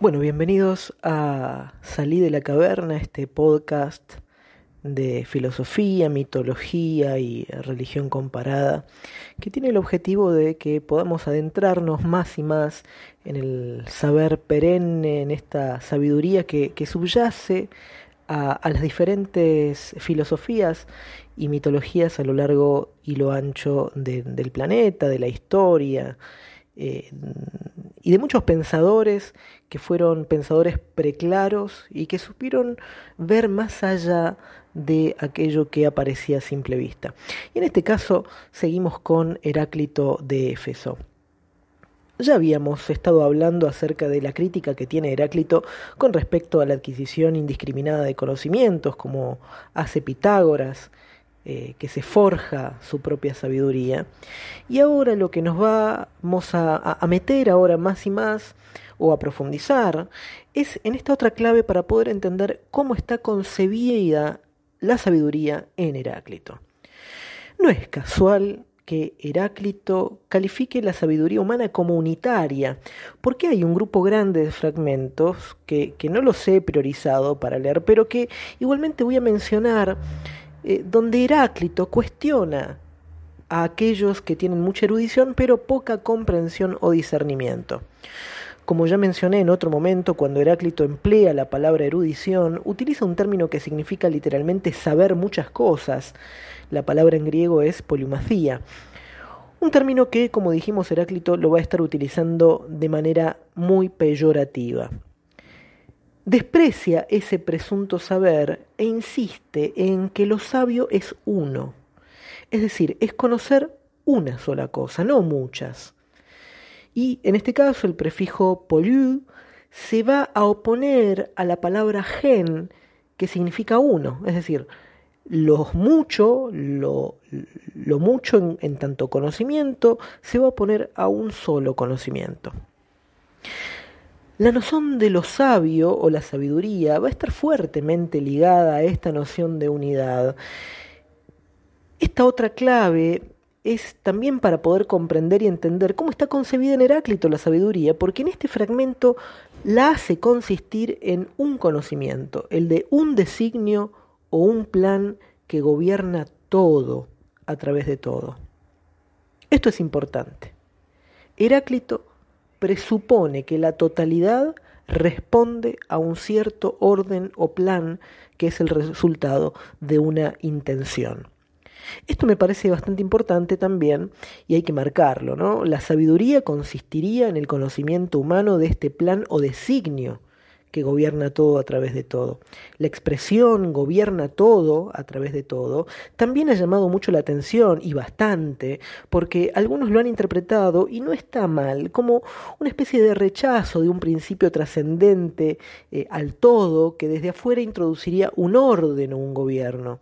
Bueno, bienvenidos a Salí de la Caverna, este podcast de filosofía, mitología y religión comparada, que tiene el objetivo de que podamos adentrarnos más y más en el saber perenne, en esta sabiduría que, subyace a, las diferentes filosofías y mitologías a lo largo y lo ancho del planeta, de la historia, eh, y de muchos pensadores que fueron pensadores preclaros y que supieron ver más allá de aquello que aparecía a simple vista. Y en este caso seguimos con Heráclito de Éfeso. Ya habíamos estado hablando acerca de la crítica que tiene Heráclito con respecto a la adquisición indiscriminada de conocimientos, como hace Pitágoras, eh, que se forja su propia sabiduría. Y ahora lo que nos vamos a, a meter ahora más y más o a profundizar es en esta otra clave para poder entender cómo está concebida la sabiduría en Heráclito. No es casual que Heráclito califique la sabiduría humana como unitaria, porque hay un grupo grande de fragmentos que, que no los he priorizado para leer, pero que igualmente voy a mencionar eh, donde Heráclito cuestiona a aquellos que tienen mucha erudición pero poca comprensión o discernimiento. Como ya mencioné en otro momento, cuando Heráclito emplea la palabra erudición, utiliza un término que significa literalmente saber muchas cosas. La palabra en griego es polimacía. Un término que, como dijimos, Heráclito lo va a estar utilizando de manera muy peyorativa desprecia ese presunto saber e insiste en que lo sabio es uno, es decir, es conocer una sola cosa, no muchas. Y en este caso el prefijo pollu se va a oponer a la palabra gen, que significa uno, es decir, lo mucho, lo, mucho en, en tanto conocimiento, se va a oponer a un solo conocimiento. La noción de lo sabio o la sabiduría va a estar fuertemente ligada a esta noción de unidad. Esta otra clave es también para poder comprender y entender cómo está concebida en Heráclito la sabiduría, porque en este fragmento la hace consistir en un conocimiento, el de un designio o un plan que gobierna todo a través de todo. Esto es importante. Heráclito presupone que la totalidad responde a un cierto orden o plan que es el resultado de una intención. Esto me parece bastante importante también y hay que marcarlo, ¿no? La sabiduría consistiría en el conocimiento humano de este plan o designio que gobierna todo a través de todo. La expresión gobierna todo a través de todo también ha llamado mucho la atención y bastante, porque algunos lo han interpretado, y no está mal, como una especie de rechazo de un principio trascendente eh, al todo que desde afuera introduciría un orden o un gobierno.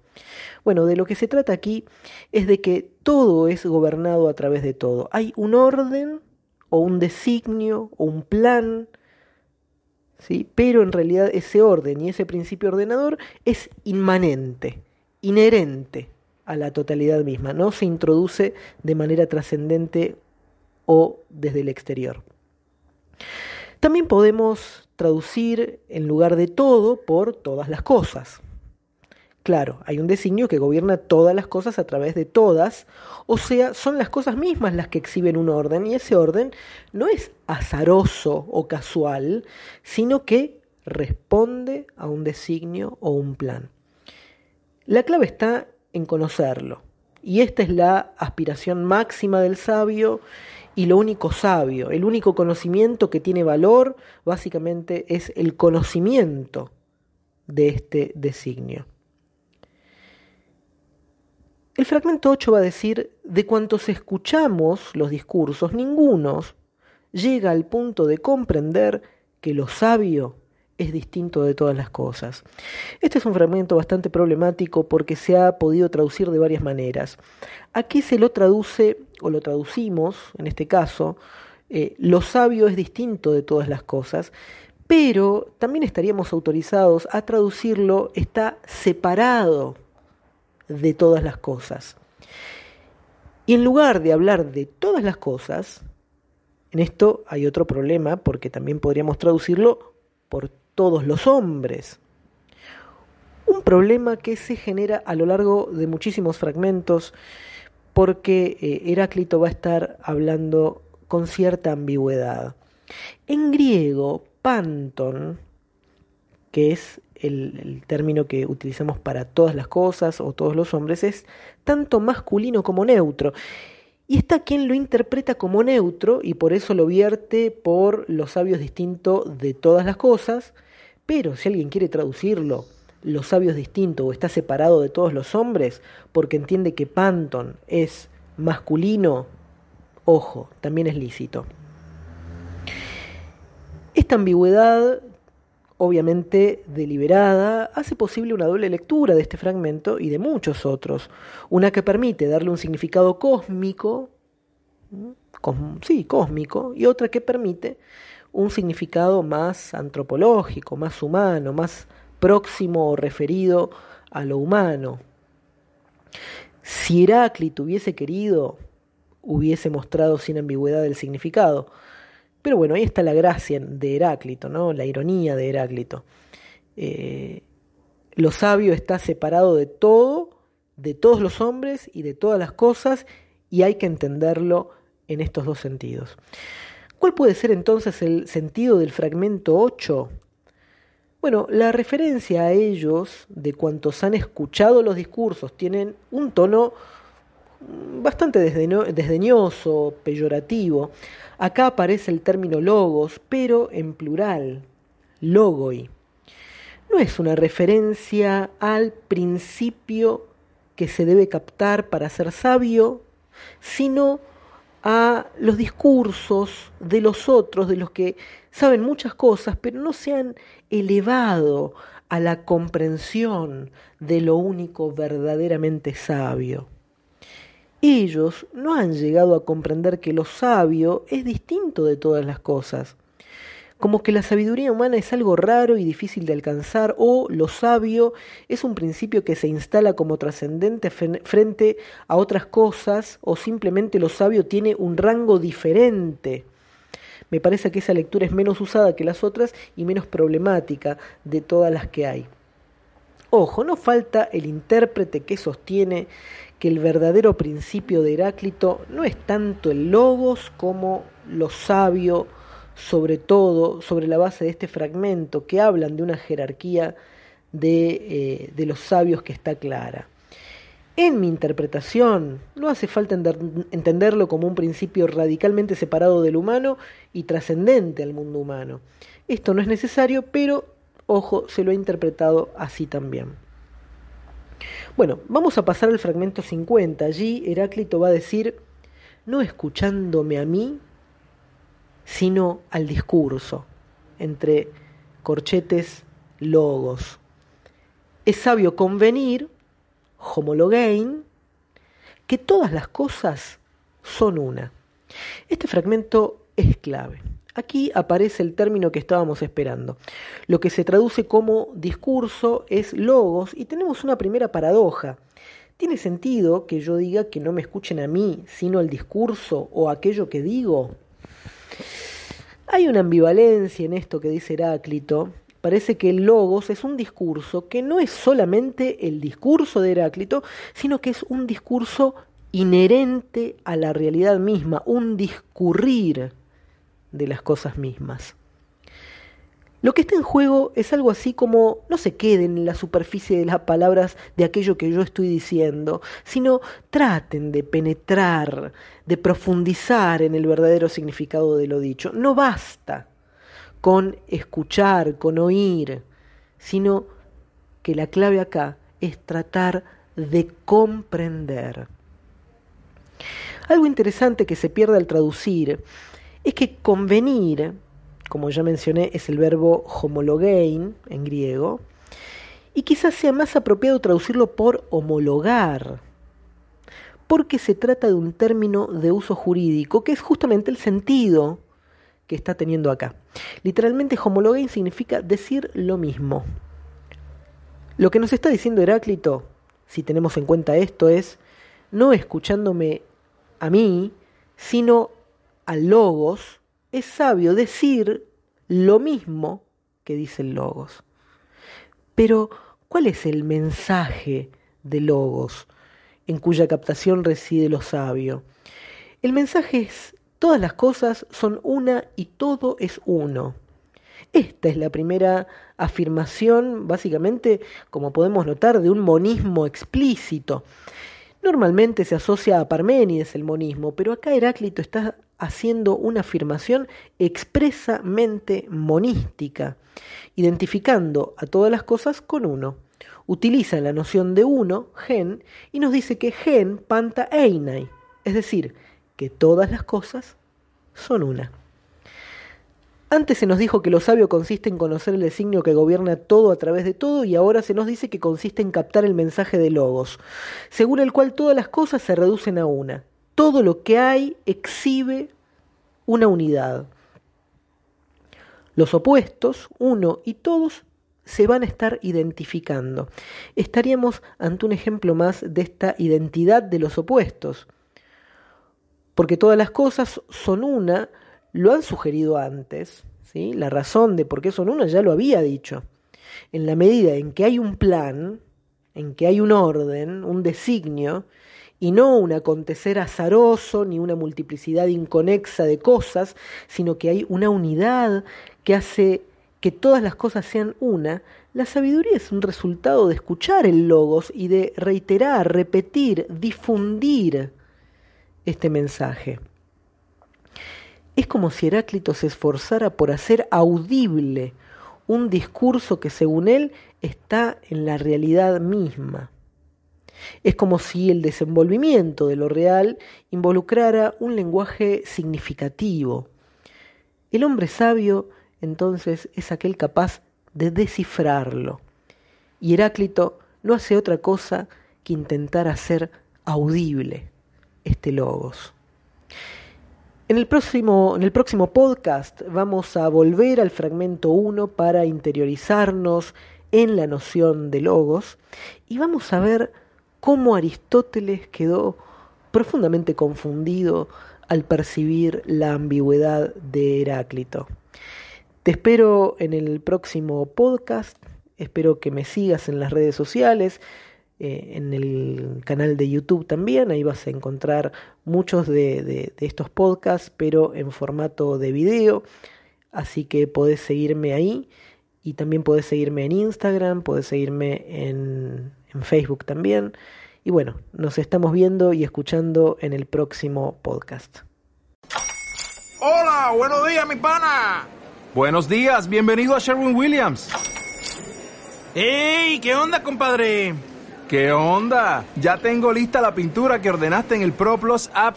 Bueno, de lo que se trata aquí es de que todo es gobernado a través de todo. Hay un orden o un designio o un plan ¿sí? pero en realidad ese orden y ese principio ordenador es inmanente, inherente a la totalidad misma, no se introduce de manera trascendente o desde el exterior. También podemos traducir en lugar de todo por todas las cosas. Claro, hay un designio que gobierna todas las cosas a través de todas, o sea, son las cosas mismas las que exhiben un orden, y ese orden no es azaroso o casual, sino que responde a un designio o un plan. La clave está en conocerlo, y esta es la aspiración máxima del sabio y lo único sabio, el único conocimiento que tiene valor, básicamente es el conocimiento de este designio. El fragmento 8 va a decir, de cuantos escuchamos los discursos, ninguno llega al punto de comprender que lo sabio es distinto de todas las cosas. Este es un fragmento bastante problemático porque se ha podido traducir de varias maneras. Aquí se lo traduce, o lo traducimos, en este caso, eh, lo sabio es distinto de todas las cosas, pero también estaríamos autorizados a traducirlo está separado de todas las cosas. Y en lugar de hablar de todas las cosas, en esto hay otro problema porque también podríamos traducirlo por todos los hombres. Un problema que se genera a lo largo de muchísimos fragmentos porque eh, Heráclito va a estar hablando con cierta ambigüedad. En griego, panton, que es el, término que utilizamos para todas las cosas o todos los hombres, es tanto masculino como neutro. Y está quien lo interpreta como neutro y por eso lo vierte por los sabios distinto de todas las cosas, pero si alguien quiere traducirlo, los sabios distinto o está separado de todos los hombres, porque entiende que Panton es masculino, ojo, también es lícito. Esta ambigüedad, obviamente deliberada, hace posible una doble lectura de este fragmento y de muchos otros. Una que permite darle un significado cósmico, sí, cósmico, y otra que permite un significado más antropológico, más humano, más próximo o referido a lo humano. Si Heráclito hubiese querido, hubiese mostrado sin ambigüedad el significado. Pero bueno, ahí está la gracia de Heráclito, ¿no? la ironía de Heráclito. Eh, lo sabio está separado de todo, de todos los hombres y de todas las cosas, y hay que entenderlo en estos dos sentidos. ¿Cuál puede ser entonces el sentido del fragmento 8? Bueno, la referencia a ellos, de cuantos han escuchado los discursos, tienen un tono bastante desdeñoso, peyorativo. Acá aparece el término logos, pero en plural, logoi. No es una referencia al principio que se debe captar para ser sabio, sino a los discursos de los otros, de los que saben muchas cosas, pero no se han elevado a la comprensión de lo único verdaderamente sabio. Ellos no han llegado a comprender que lo sabio es distinto de todas las cosas como que la sabiduría humana es algo raro y difícil de alcanzar, o lo sabio es un principio que se instala como trascendente frente a otras cosas, o simplemente lo sabio tiene un rango diferente. Me parece que esa lectura es menos usada que las otras y menos problemática de todas las que hay. Ojo, no falta el intérprete que sostiene que el verdadero principio de Heráclito no es tanto el logos como lo sabio, sobre todo sobre la base de este fragmento que hablan de una jerarquía de, eh, de los sabios que está clara. En mi interpretación, no hace falta entenderlo como un principio radicalmente separado del humano y trascendente al mundo humano. Esto no es necesario, pero, ojo, se lo ha interpretado así también. Bueno, vamos a pasar al fragmento 50. Allí Heráclito va a decir, no escuchándome a mí, sino al discurso, entre corchetes logos. Es sabio convenir, homologain, que todas las cosas son una. Este fragmento es clave. Aquí aparece el término que estábamos esperando. Lo que se traduce como discurso es logos y tenemos una primera paradoja. ¿Tiene sentido que yo diga que no me escuchen a mí, sino al discurso o aquello que digo? Hay una ambivalencia en esto que dice Heráclito. Parece que el logos es un discurso que no es solamente el discurso de Heráclito, sino que es un discurso inherente a la realidad misma, un discurrir de las cosas mismas. Lo que está en juego es algo así como no se queden en la superficie de las palabras de aquello que yo estoy diciendo, sino traten de penetrar, de profundizar en el verdadero significado de lo dicho. No basta con escuchar, con oír, sino que la clave acá es tratar de comprender. Algo interesante que se pierde al traducir es que convenir, como ya mencioné, es el verbo homologein en griego, y quizás sea más apropiado traducirlo por homologar, porque se trata de un término de uso jurídico que es justamente el sentido que está teniendo acá. Literalmente homologein significa decir lo mismo. Lo que nos está diciendo Heráclito, si tenemos en cuenta esto, es no escuchándome a mí, sino al logos, es sabio decir lo mismo que dice el logos. Pero, ¿cuál es el mensaje de logos en cuya captación reside lo sabio? El mensaje es, todas las cosas son una y todo es uno. Esta es la primera afirmación, básicamente, como podemos notar, de un monismo explícito. Normalmente se asocia a Parménides el monismo, pero acá Heráclito está haciendo una afirmación expresamente monística, identificando a todas las cosas con uno. Utiliza la noción de uno, gen, y nos dice que gen panta einai, es decir, que todas las cosas son una. Antes se nos dijo que lo sabio consiste en conocer el designio que gobierna todo a través de todo y ahora se nos dice que consiste en captar el mensaje de logos, según el cual todas las cosas se reducen a una. Todo lo que hay exhibe una unidad. Los opuestos, uno y todos, se van a estar identificando. Estaríamos ante un ejemplo más de esta identidad de los opuestos, porque todas las cosas son una, lo han sugerido antes, ¿sí? la razón de por qué son una ya lo había dicho. En la medida en que hay un plan, en que hay un orden, un designio, y no un acontecer azaroso ni una multiplicidad inconexa de cosas, sino que hay una unidad que hace que todas las cosas sean una, la sabiduría es un resultado de escuchar el logos y de reiterar, repetir, difundir este mensaje. Es como si Heráclito se esforzara por hacer audible un discurso que según él está en la realidad misma. Es como si el desenvolvimiento de lo real involucrara un lenguaje significativo. El hombre sabio entonces es aquel capaz de descifrarlo. Y Heráclito no hace otra cosa que intentar hacer audible este logos. En el, próximo, en el próximo podcast vamos a volver al fragmento 1 para interiorizarnos en la noción de logos y vamos a ver cómo Aristóteles quedó profundamente confundido al percibir la ambigüedad de Heráclito. Te espero en el próximo podcast, espero que me sigas en las redes sociales, eh, en el canal de YouTube también, ahí vas a encontrar muchos de, estos podcasts, pero en formato de video, así que podés seguirme ahí. Y también podés seguirme en Instagram, podés seguirme en, en Facebook también. Y bueno, nos estamos viendo y escuchando en el próximo podcast. Hola, buenos días, mi pana. Buenos días, bienvenido a Sherwin Williams. ¡Ey! ¿Qué onda, compadre? ¿Qué onda? Ya tengo lista la pintura que ordenaste en el ProPlus app.